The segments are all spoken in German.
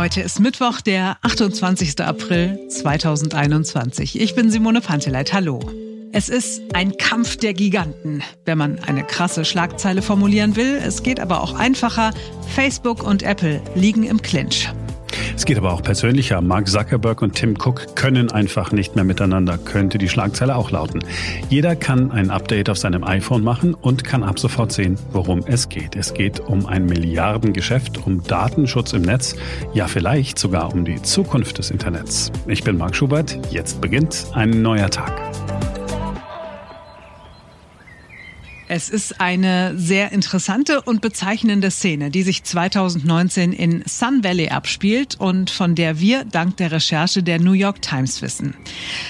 Heute ist Mittwoch, der 28. April 2021. Ich bin Simone Panteleit. Hallo. Es ist ein Kampf der Giganten, wenn man eine krasse Schlagzeile formulieren will. Es geht aber auch einfacher. Facebook und Apple liegen im Clinch. Es geht aber auch persönlicher. Mark Zuckerberg und Tim Cook können einfach nicht mehr miteinander, könnte die Schlagzeile auch lauten. Jeder kann ein Update auf seinem iPhone machen und kann ab sofort sehen, worum es geht. Es geht um ein Milliardengeschäft, um Datenschutz im Netz, ja vielleicht sogar um die Zukunft des Internets. Ich bin Mark Schubert, jetzt beginnt ein neuer Tag. Es ist eine sehr interessante und bezeichnende Szene, die sich 2019 in Sun Valley abspielt und von der wir dank der Recherche der New York Times wissen.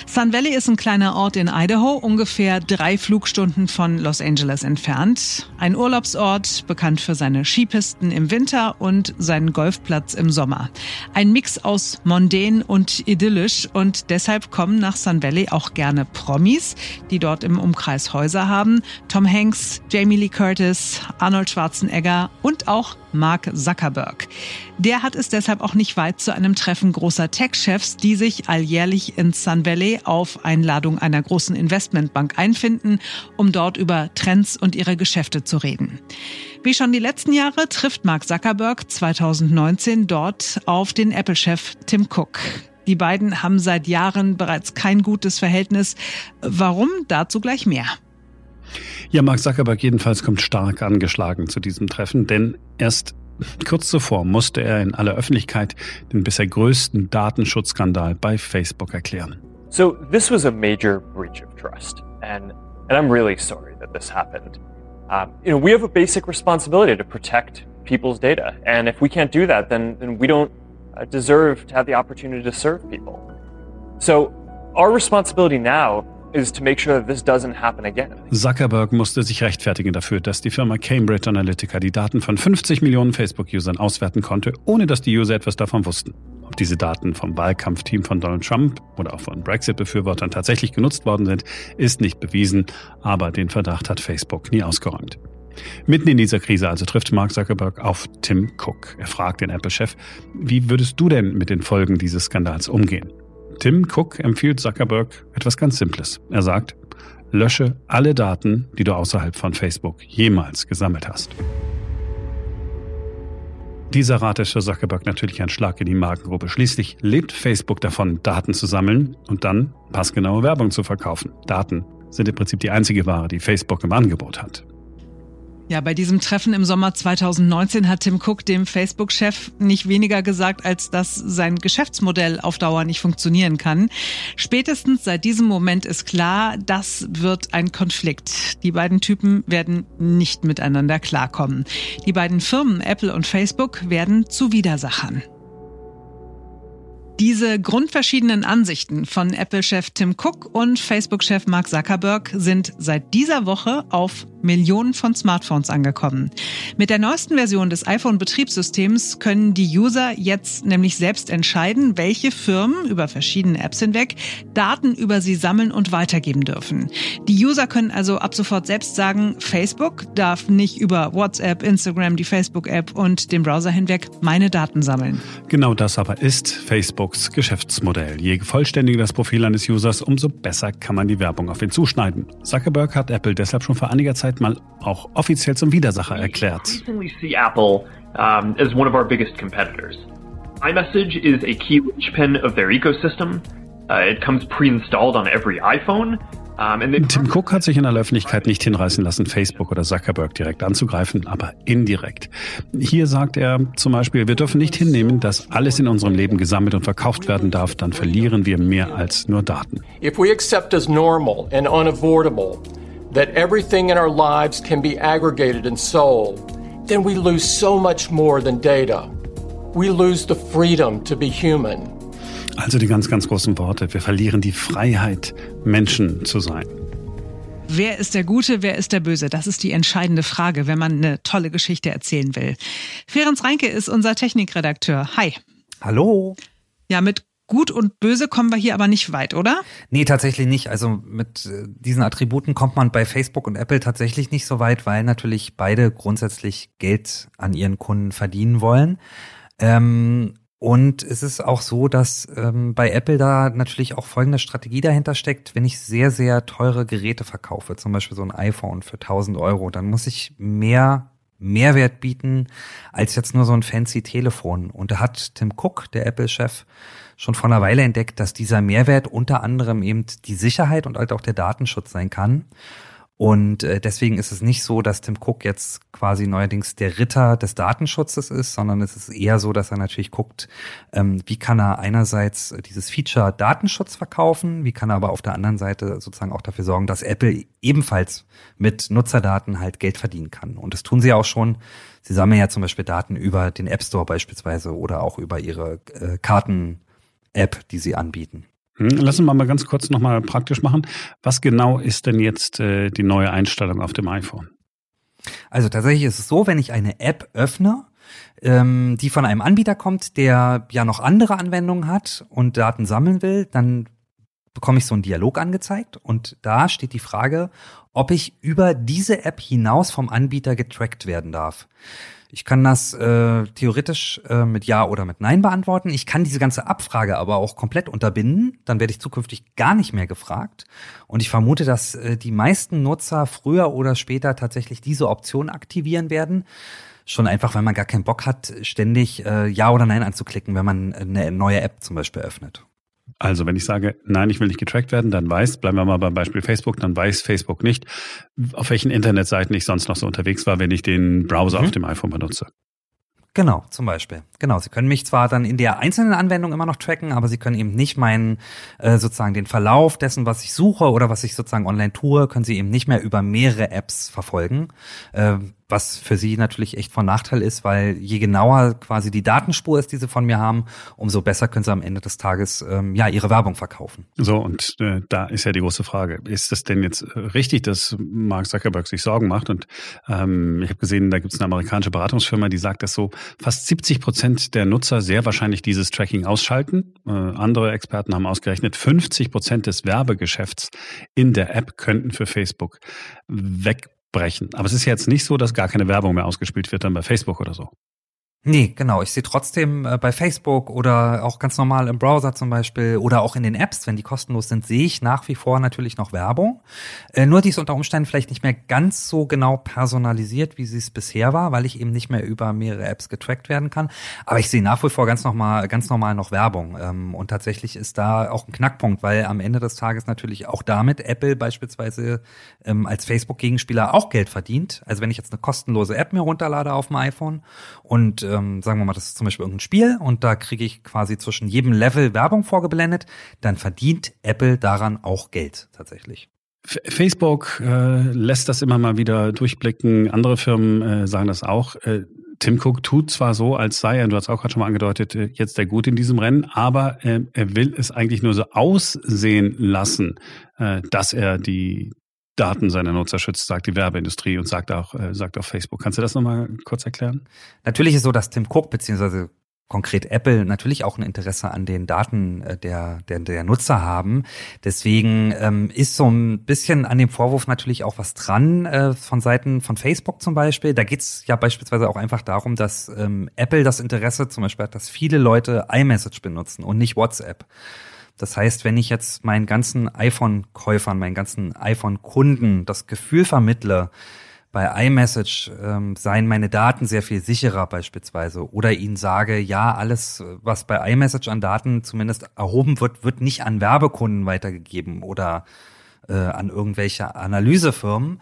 Sun Valley ist ein kleiner Ort in Idaho, ungefähr drei Flugstunden von Los Angeles entfernt. Ein Urlaubsort, bekannt für seine Skipisten im Winter und seinen Golfplatz im Sommer. Ein Mix aus mondän und idyllisch und deshalb kommen nach Sun Valley auch gerne Promis, die dort im Umkreis Häuser haben. Tom Hanks Hanks, Jamie Lee Curtis, Arnold Schwarzenegger und auch Mark Zuckerberg. Der hat es deshalb auch nicht weit zu einem Treffen großer Tech-Chefs, die sich alljährlich in Sun Valley auf Einladung einer großen Investmentbank einfinden, um dort über Trends und ihre Geschäfte zu reden. Wie schon die letzten Jahre trifft Mark Zuckerberg 2019 dort auf den Apple-Chef Tim Cook. Die beiden haben seit Jahren bereits kein gutes Verhältnis. Warum? Dazu gleich mehr. Ja, Mark Zuckerberg jedenfalls kommt stark angeschlagen zu diesem Treffen, denn erst kurz zuvor musste er in aller Öffentlichkeit den bisher größten Datenschutzskandal bei Facebook erklären. So this was a major breach of trust and and I'm really sorry that this happened. Um, you know, we have a basic responsibility to protect people's data and if we can't do that then then we don't uh, deserve to have the opportunity to serve people. So our responsibility now Zuckerberg musste sich rechtfertigen dafür, dass die Firma Cambridge Analytica die Daten von 50 Millionen Facebook-Usern auswerten konnte, ohne dass die User etwas davon wussten. Ob diese Daten vom Wahlkampfteam von Donald Trump oder auch von Brexit-Befürwortern tatsächlich genutzt worden sind, ist nicht bewiesen, aber den Verdacht hat Facebook nie ausgeräumt. Mitten in dieser Krise also trifft Mark Zuckerberg auf Tim Cook. Er fragt den Apple-Chef, wie würdest du denn mit den Folgen dieses Skandals umgehen? Tim Cook empfiehlt Zuckerberg etwas ganz Simples. Er sagt, lösche alle Daten, die du außerhalb von Facebook jemals gesammelt hast. Dieser Rat ist für Zuckerberg natürlich ein Schlag in die Magengrube. Schließlich lebt Facebook davon, Daten zu sammeln und dann passgenaue Werbung zu verkaufen. Daten sind im Prinzip die einzige Ware, die Facebook im Angebot hat. Ja, bei diesem Treffen im Sommer 2019 hat Tim Cook dem Facebook-Chef nicht weniger gesagt, als dass sein Geschäftsmodell auf Dauer nicht funktionieren kann. Spätestens seit diesem Moment ist klar, das wird ein Konflikt. Die beiden Typen werden nicht miteinander klarkommen. Die beiden Firmen Apple und Facebook werden zu Widersachern. Diese grundverschiedenen Ansichten von Apple-Chef Tim Cook und Facebook-Chef Mark Zuckerberg sind seit dieser Woche auf Millionen von Smartphones angekommen. Mit der neuesten Version des iPhone-Betriebssystems können die User jetzt nämlich selbst entscheiden, welche Firmen über verschiedene Apps hinweg Daten über sie sammeln und weitergeben dürfen. Die User können also ab sofort selbst sagen, Facebook darf nicht über WhatsApp, Instagram, die Facebook-App und den Browser hinweg meine Daten sammeln. Genau das aber ist Facebook Facebooks Geschäftsmodell. Je vollständiger das Profil eines Users, umso besser kann man die Werbung auf ihn zuschneiden. Zuckerberg hat Apple deshalb schon vor einiger Zeit mal auch offiziell zum Widersacher erklärt. Apple um, as one of iMessage is a key linchpin of their ecosystem. Uh, it comes pre-installed on every iPhone. Tim Cook hat sich in der Öffentlichkeit nicht hinreißen lassen, Facebook oder Zuckerberg direkt anzugreifen, aber indirekt. Hier sagt er zum Beispiel, wir dürfen nicht hinnehmen, dass alles in unserem Leben gesammelt und verkauft werden darf, dann verlieren wir mehr als nur Daten. If we accept as normal and unavoidable that everything in our lives can be aggregated and sold, then we lose so much more than data. We lose the freedom to be human. Also die ganz, ganz großen Worte. Wir verlieren die Freiheit, Menschen zu sein. Wer ist der Gute, wer ist der Böse? Das ist die entscheidende Frage, wenn man eine tolle Geschichte erzählen will. Ferenc Reinke ist unser Technikredakteur. Hi. Hallo. Ja, mit Gut und Böse kommen wir hier aber nicht weit, oder? Nee, tatsächlich nicht. Also mit äh, diesen Attributen kommt man bei Facebook und Apple tatsächlich nicht so weit, weil natürlich beide grundsätzlich Geld an ihren Kunden verdienen wollen. Ähm, Und es ist auch so, dass ähm, bei Apple da natürlich auch folgende Strategie dahinter steckt. Wenn ich sehr, sehr teure Geräte verkaufe, zum Beispiel so ein iPhone für 1000 Euro, dann muss ich mehr Mehrwert bieten als jetzt nur so ein fancy Telefon. Und da hat Tim Cook, der Apple-Chef, schon vor einer Weile entdeckt, dass dieser Mehrwert unter anderem eben die Sicherheit und halt auch der Datenschutz sein kann. Und äh, deswegen ist es nicht so, dass Tim Cook jetzt quasi neuerdings der Ritter des Datenschutzes ist, sondern es ist eher so, dass er natürlich guckt, ähm, wie kann er einerseits dieses Feature Datenschutz verkaufen, wie kann er aber auf der anderen Seite sozusagen auch dafür sorgen, dass Apple ebenfalls mit Nutzerdaten halt Geld verdienen kann. Und das tun sie auch schon. Sie sammeln ja zum Beispiel Daten über den App Store beispielsweise oder auch über ihre äh, Karten-App, die sie anbieten. Hm, lass uns mal ganz kurz nochmal praktisch machen. Was genau ist denn jetzt äh, die neue Einstellung auf dem iPhone? Also tatsächlich ist es so, wenn ich eine App öffne, ähm, die von einem Anbieter kommt, der ja noch andere Anwendungen hat und Daten sammeln will, dann bekomme ich so einen Dialog angezeigt und da steht die Frage, ob ich über diese App hinaus vom Anbieter getrackt werden darf. Ich kann das äh, theoretisch äh, mit Ja oder mit Nein beantworten. Ich kann diese ganze Abfrage aber auch komplett unterbinden. Dann werde ich zukünftig gar nicht mehr gefragt. Und ich vermute, dass äh, die meisten Nutzer früher oder später tatsächlich diese Option aktivieren werden. Schon einfach, weil man gar keinen Bock hat, ständig äh, Ja oder Nein anzuklicken, wenn man eine neue App zum Beispiel öffnet. Also wenn ich sage, nein, ich will nicht getrackt werden, dann weiß, bleiben wir mal beim Beispiel Facebook, dann weiß Facebook nicht, auf welchen Internetseiten ich sonst noch so unterwegs war, wenn ich den Browser mhm. auf dem iPhone benutze. Genau, zum Beispiel. Genau, Sie können mich zwar dann in der einzelnen Anwendung immer noch tracken, aber Sie können eben nicht meinen, äh, sozusagen den Verlauf dessen, was ich suche oder was ich sozusagen online tue, können Sie eben nicht mehr über mehrere Apps verfolgen. Äh, was für sie natürlich echt von Nachteil ist, weil je genauer quasi die Datenspur ist, die sie von mir haben, umso besser können sie am Ende des Tages ähm, ja ihre Werbung verkaufen. So, und äh, da ist ja die große Frage, ist es denn jetzt äh, richtig, dass Mark Zuckerberg sich Sorgen macht? Und ähm, ich habe gesehen, da gibt es eine amerikanische Beratungsfirma, die sagt, dass so fast 70 Prozent der Nutzer sehr wahrscheinlich dieses Tracking ausschalten. Äh, andere Experten haben ausgerechnet, 50 Prozent des Werbegeschäfts in der App könnten für Facebook weg brechen. Aber es ist jetzt nicht so, dass gar keine Werbung mehr ausgespielt wird dann bei Facebook oder so. Nee, genau. Ich sehe trotzdem äh, bei Facebook oder auch ganz normal im Browser zum Beispiel oder auch in den Apps, wenn die kostenlos sind, sehe ich nach wie vor natürlich noch Werbung. Äh, nur die ist unter Umständen vielleicht nicht mehr ganz so genau personalisiert, wie sie es bisher war, weil ich eben nicht mehr über mehrere Apps getrackt werden kann. Aber ich sehe nach wie vor ganz normal, ganz normal noch Werbung. Ähm, und tatsächlich ist da auch ein Knackpunkt, weil am Ende des Tages natürlich auch damit Apple beispielsweise ähm, als Facebook-Gegenspieler auch Geld verdient. Also wenn ich jetzt eine kostenlose App mir runterlade auf dem iPhone und ähm, sagen wir mal, das ist zum Beispiel irgendein Spiel und da kriege ich quasi zwischen jedem Level Werbung vorgeblendet, dann verdient Apple daran auch Geld tatsächlich. Facebook äh, lässt das immer mal wieder durchblicken. Andere Firmen äh, sagen das auch. Äh, Tim Cook tut zwar so, als sei er, du hast auch gerade schon mal angedeutet, äh, jetzt der Gut in diesem Rennen, aber äh, er will es eigentlich nur so aussehen lassen, äh, dass er die Daten seiner Nutzer schützt, sagt die Werbeindustrie und sagt auch, äh, sagt auch Facebook. Kannst du das nochmal kurz erklären? Natürlich ist so, dass Tim Cook beziehungsweise konkret Apple natürlich auch ein Interesse an den Daten äh, der, der, der Nutzer haben. Deswegen ähm, ist so ein bisschen an dem Vorwurf natürlich auch was dran äh, von Seiten von Facebook zum Beispiel. Da geht's ja beispielsweise auch einfach darum, dass ähm, Apple das Interesse zum Beispiel hat, dass viele Leute iMessage benutzen und nicht WhatsApp. Das heißt, wenn ich jetzt meinen ganzen iPhone-Käufern, meinen ganzen iPhone-Kunden das Gefühl vermittle, bei iMessage ähm, seien meine Daten sehr viel sicherer beispielsweise oder ihnen sage, ja, alles, was bei iMessage an Daten zumindest erhoben wird, wird nicht an Werbekunden weitergegeben oder äh, an irgendwelche Analysefirmen,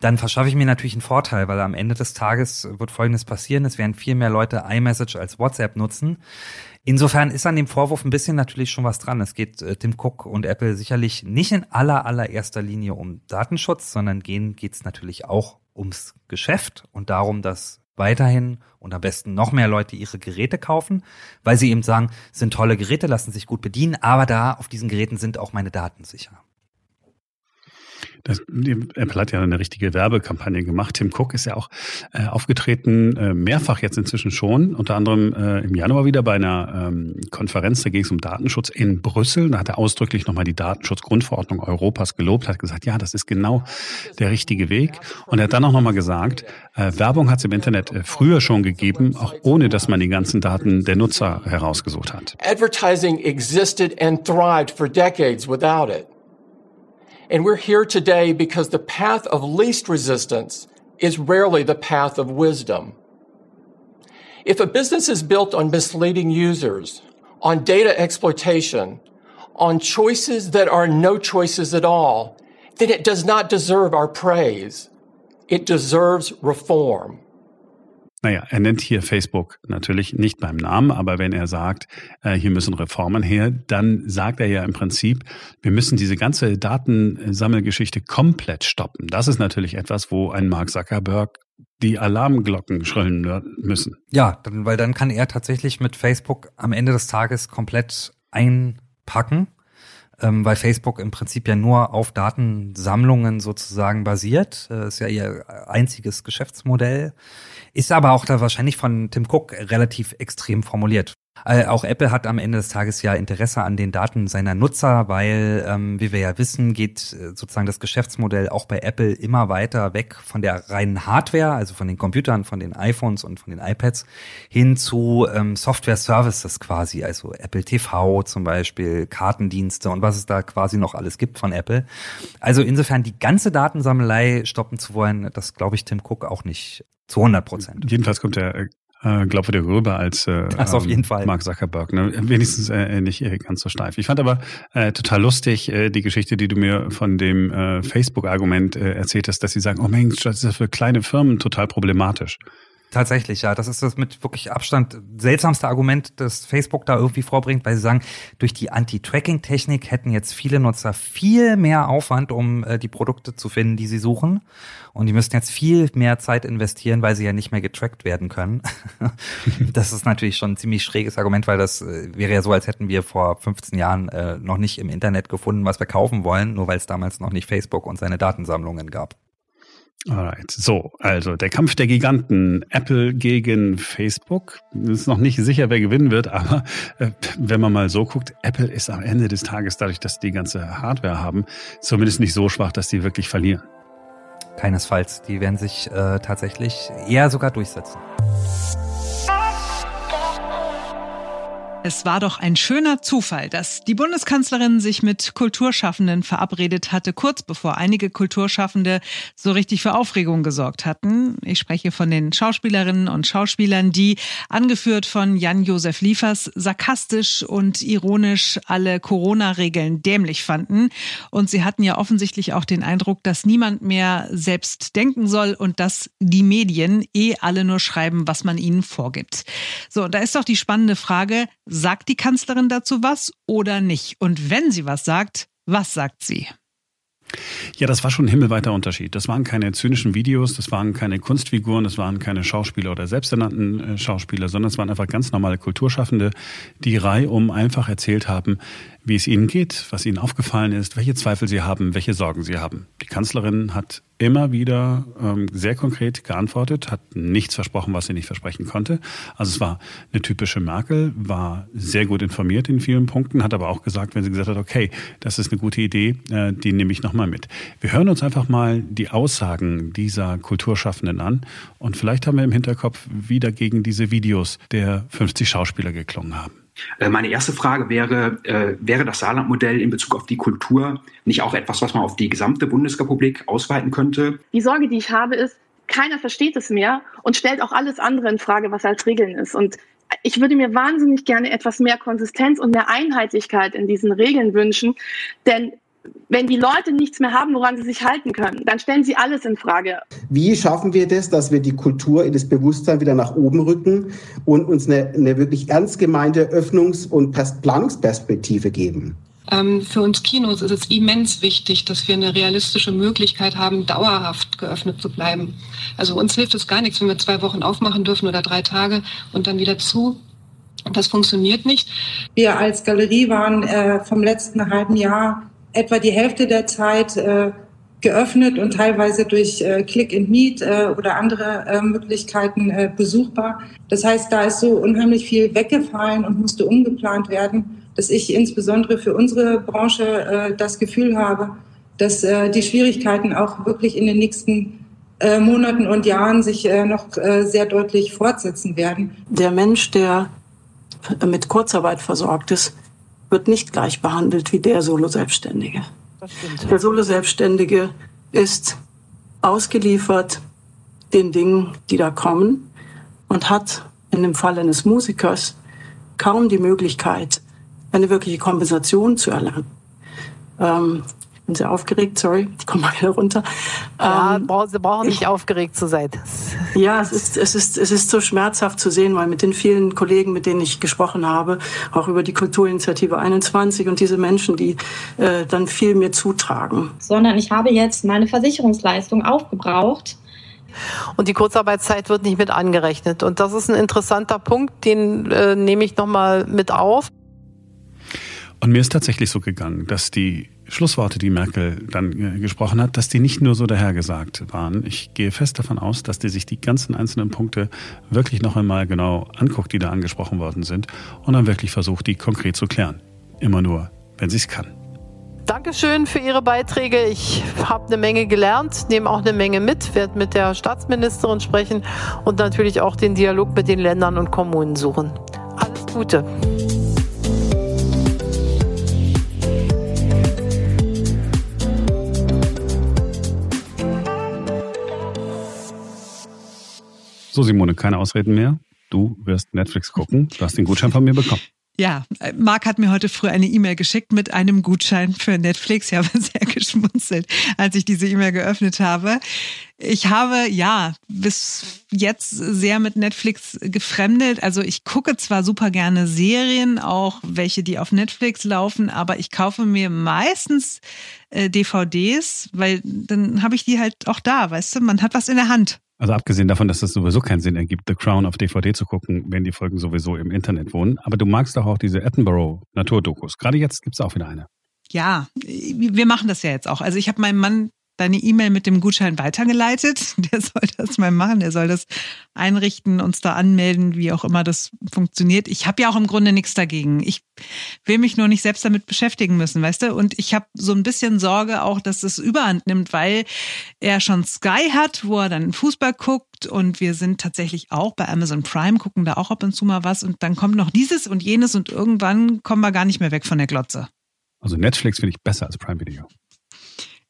dann verschaffe ich mir natürlich einen Vorteil, weil am Ende des Tages wird Folgendes passieren, es werden viel mehr Leute iMessage als WhatsApp nutzen. Insofern ist an dem Vorwurf ein bisschen natürlich schon was dran. Es geht äh, Tim Cook und Apple sicherlich nicht in aller allererster Linie um Datenschutz, sondern gehen geht's natürlich auch ums Geschäft und darum, dass weiterhin und am besten noch mehr Leute ihre Geräte kaufen, weil sie eben sagen, sind tolle Geräte, lassen sich gut bedienen, aber da auf diesen Geräten sind auch meine Daten sicher. Das, Apple hat ja eine richtige Werbekampagne gemacht. Tim Cook ist ja auch äh, aufgetreten, äh, mehrfach jetzt inzwischen schon, unter anderem äh, im Januar wieder bei einer ähm, Konferenz, da ging es um Datenschutz in Brüssel. Da hat er ausdrücklich nochmal die Datenschutzgrundverordnung Europas gelobt, hat gesagt, ja, das ist genau der richtige Weg. Und er hat dann auch nochmal gesagt, äh, Werbung hat es im Internet äh, früher schon gegeben, auch ohne dass man die ganzen Daten der Nutzer herausgesucht hat. Advertising existed and thrived for decades without it. And we're here today because the path of least resistance is rarely the path of wisdom. If a business is built on misleading users, on data exploitation, on choices that are no choices at all, then it does not deserve our praise. It deserves reform. Naja, er nennt hier Facebook natürlich nicht beim Namen, aber wenn er sagt, äh, hier müssen Reformen her, dann sagt er ja im Prinzip, wir müssen diese ganze Datensammelgeschichte komplett stoppen. Das ist natürlich etwas, wo ein Mark Zuckerberg die Alarmglocken schrillen müssen. Ja, weil dann kann er tatsächlich mit Facebook am Ende des Tages komplett einpacken ähm, weil Facebook im Prinzip ja nur auf Datensammlungen sozusagen basiert. Das ist ja ihr einziges Geschäftsmodell. Ist aber auch da wahrscheinlich von Tim Cook relativ extrem formuliert. Äh, auch Apple hat am Ende des Tages ja Interesse an den Daten seiner Nutzer, weil, ähm, wie wir ja wissen, geht äh, sozusagen das Geschäftsmodell auch bei Apple immer weiter weg von der reinen Hardware, also von den Computern, von den iPhones und von den iPads, hin zu ähm, Software-Services quasi, also Apple TV zum Beispiel, Kartendienste und was es da quasi noch alles gibt von Apple. Also insofern die ganze Datensammelei stoppen zu wollen, das glaube ich Tim Cook auch nicht zu 100 Prozent. Jedenfalls kommt er äh, äh, glaubwürdiger rüber als äh, das auf jeden ähm, Fall. Mark Zuckerberg. Ne? Wenigstens äh, nicht äh, ganz so steif. Ich fand aber äh, total lustig äh, die Geschichte, die du mir von dem äh, Facebook-Argument äh, erzählt hast, dass sie sagen, oh Mensch, das ist für kleine Firmen total problematisch. Tatsächlich, ja. Das ist das mit wirklich Abstand seltsamste Argument, das Facebook da irgendwie vorbringt, weil sie sagen, durch die Anti-Tracking-Technik hätten jetzt viele Nutzer viel mehr Aufwand, um äh, die Produkte zu finden, die sie suchen. Und die müssten jetzt viel mehr Zeit investieren, weil sie ja nicht mehr getrackt werden können. das ist natürlich schon ein ziemlich schräges Argument, weil das äh, wäre ja so, als hätten wir vor 15 Jahren äh, noch nicht im Internet gefunden, was wir kaufen wollen, nur weil es damals noch nicht Facebook und seine Datensammlungen gab. Alright. So, also der Kampf der Giganten, Apple gegen Facebook. Ist noch nicht sicher, wer gewinnen wird, aber äh, wenn man mal so guckt, Apple ist am Ende des Tages, dadurch, dass die ganze Hardware haben, zumindest nicht so schwach, dass die wirklich verlieren. Keinesfalls. Die werden sich äh, tatsächlich eher sogar durchsetzen. Es war doch ein schöner Zufall, dass die Bundeskanzlerin sich mit Kulturschaffenden verabredet hatte, kurz bevor einige Kulturschaffende so richtig für Aufregung gesorgt hatten. Ich spreche von den Schauspielerinnen und Schauspielern, die, angeführt von Jan-Josef Liefers, sarkastisch und ironisch alle Corona-Regeln dämlich fanden. Und sie hatten ja offensichtlich auch den Eindruck, dass niemand mehr selbst denken soll und dass die Medien eh alle nur schreiben, was man ihnen vorgibt. So, da ist doch die spannende Frage, Sagt die Kanzlerin dazu was oder nicht? Und wenn sie was sagt, was sagt sie? Ja, das war schon ein himmelweiter Unterschied. Das waren keine zynischen Videos, das waren keine Kunstfiguren, das waren keine Schauspieler oder selbsternannten äh, Schauspieler, sondern es waren einfach ganz normale Kulturschaffende, die reihum einfach erzählt haben, wie es ihnen geht, was ihnen aufgefallen ist, welche Zweifel sie haben, welche Sorgen sie haben. Die Kanzlerin hat immer wieder ähm, sehr konkret geantwortet, hat nichts versprochen, was sie nicht versprechen konnte. Also es war eine typische Merkel, war sehr gut informiert in vielen Punkten, hat aber auch gesagt, wenn sie gesagt hat, okay, das ist eine gute Idee, äh, die nehme ich nochmal mit. Wir hören uns einfach mal die Aussagen dieser Kulturschaffenden an und vielleicht haben wir im Hinterkopf, wie dagegen diese Videos der 50 Schauspieler geklungen haben. Äh, meine erste Frage wäre, äh, wäre das Saarlandmodell in Bezug auf die Kultur nicht auch etwas, was man auf die gesamte Bundesrepublik ausweiten könnte? Die Sorge, die ich habe, ist, keiner versteht es mehr und stellt auch alles andere in Frage, was als Regeln ist. Und ich würde mir wahnsinnig gerne etwas mehr Konsistenz und mehr Einheitlichkeit in diesen Regeln wünschen, denn wenn die Leute nichts mehr haben, woran sie sich halten können, dann stellen sie alles in Frage. Wie schaffen wir das, dass wir die Kultur in das Bewusstsein wieder nach oben rücken und uns eine, eine wirklich ernst gemeinte Öffnungs- und Planungsperspektive geben? Ähm, für uns Kinos ist es immens wichtig, dass wir eine realistische Möglichkeit haben, dauerhaft geöffnet zu bleiben. Also uns hilft es gar nichts, wenn wir zwei Wochen aufmachen dürfen oder drei Tage und dann wieder zu. Das funktioniert nicht. Wir als Galerie waren äh, vom letzten halben Jahr etwa die Hälfte der Zeit äh, geöffnet und teilweise durch äh, Click and Meet äh, oder andere äh, Möglichkeiten äh, besuchbar. Das heißt, da ist so unheimlich viel weggefallen und musste umgeplant werden, dass ich insbesondere für unsere Branche äh, das Gefühl habe, dass äh, die Schwierigkeiten auch wirklich in den nächsten äh, Monaten und Jahren sich äh, noch äh, sehr deutlich fortsetzen werden. Der Mensch, der mit Kurzarbeit versorgt ist, wird nicht gleich behandelt wie der Solo-Selbstständige. Der Solo-Selbstständige ist ausgeliefert den Dingen, die da kommen und hat in dem Fall eines Musikers kaum die Möglichkeit, eine wirkliche Kompensation zu erlangen. Ähm, bin sehr aufgeregt, sorry, ich komme mal wieder runter. Ja, ähm, Sie brauchen nicht ich, aufgeregt zu sein. Ja, es ist, es, ist, es ist so schmerzhaft zu sehen, weil mit den vielen Kollegen, mit denen ich gesprochen habe, auch über die Kulturinitiative 21 und diese Menschen, die äh, dann viel mir zutragen. Sondern ich habe jetzt meine Versicherungsleistung aufgebraucht. Und die Kurzarbeitszeit wird nicht mit angerechnet. Und das ist ein interessanter Punkt, den äh, nehme ich nochmal mit auf. Und mir ist tatsächlich so gegangen, dass die Schlussworte, die Merkel dann äh, gesprochen hat, dass die nicht nur so dahergesagt waren. Ich gehe fest davon aus, dass die sich die ganzen einzelnen Punkte wirklich noch einmal genau anguckt, die da angesprochen worden sind, und dann wirklich versucht, die konkret zu klären. Immer nur, wenn sie es kann. Dankeschön für Ihre Beiträge. Ich habe eine Menge gelernt, nehme auch eine Menge mit, werde mit der Staatsministerin sprechen und natürlich auch den Dialog mit den Ländern und Kommunen suchen. Alles Gute. So, Simone, keine Ausreden mehr. Du wirst Netflix gucken. Du hast den Gutschein von mir bekommen. Ja, Marc hat mir heute früh eine E-Mail geschickt mit einem Gutschein für Netflix. Ich habe sehr geschmunzelt, als ich diese E-Mail geöffnet habe. Ich habe ja bis jetzt sehr mit Netflix gefremdet. Also ich gucke zwar super gerne Serien, auch welche, die auf Netflix laufen, aber ich kaufe mir meistens äh, DVDs, weil dann habe ich die halt auch da, weißt du, man hat was in der Hand. Also abgesehen davon, dass es sowieso keinen Sinn ergibt, The Crown auf DVD zu gucken, wenn die Folgen sowieso im Internet wohnen. Aber du magst doch auch diese Attenborough Naturdokus. Gerade jetzt gibt's auch wieder eine. Ja, wir machen das ja jetzt auch. Also ich habe meinem Mann deine E-Mail mit dem Gutschein weitergeleitet. Der soll das mal machen, der soll das einrichten, uns da anmelden, wie auch immer das funktioniert. Ich habe ja auch im Grunde nichts dagegen. Ich will mich nur nicht selbst damit beschäftigen müssen, weißt du? Und ich habe so ein bisschen Sorge auch, dass es überhand nimmt, weil er schon Sky hat, wo er dann Fußball guckt und wir sind tatsächlich auch bei Amazon Prime, gucken da auch ab und zu mal was und dann kommt noch dieses und jenes und irgendwann kommen wir gar nicht mehr weg von der Glotze. Also Netflix finde ich besser als Prime Video.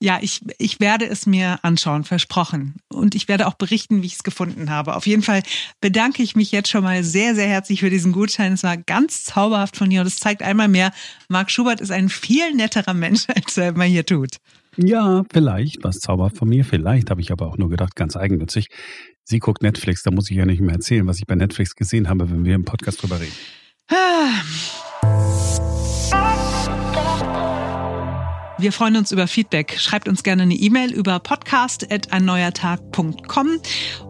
Ja, ich, ich werde es mir anschauen, versprochen. Und ich werde auch berichten, wie ich es gefunden habe. Auf jeden Fall bedanke ich mich jetzt schon mal sehr, sehr herzlich für diesen Gutschein. Es war ganz zauberhaft von dir und es zeigt einmal mehr, Marc Schubert ist ein viel netterer Mensch, als er immer hier tut. Ja, vielleicht was zauberhaft von mir. Vielleicht habe ich aber auch nur gedacht, ganz eigennützig. Sie guckt Netflix, da muss ich ja nicht mehr erzählen, was ich bei Netflix gesehen habe, wenn wir im Podcast drüber reden. Wir freuen uns über Feedback. Schreibt uns gerne eine E-Mail über podcast.einneuertag.com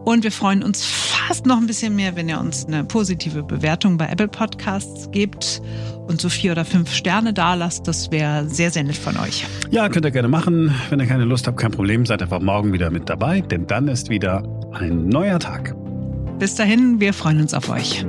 und wir freuen uns fast noch ein bisschen mehr, wenn ihr uns eine positive Bewertung bei Apple Podcasts gebt und so vier oder fünf Sterne da lasst. Das wäre sehr, sehr nett von euch. Ja, könnt ihr gerne machen. Wenn ihr keine Lust habt, kein Problem. Seid einfach morgen wieder mit dabei, denn dann ist wieder ein neuer Tag. Bis dahin, wir freuen uns auf euch.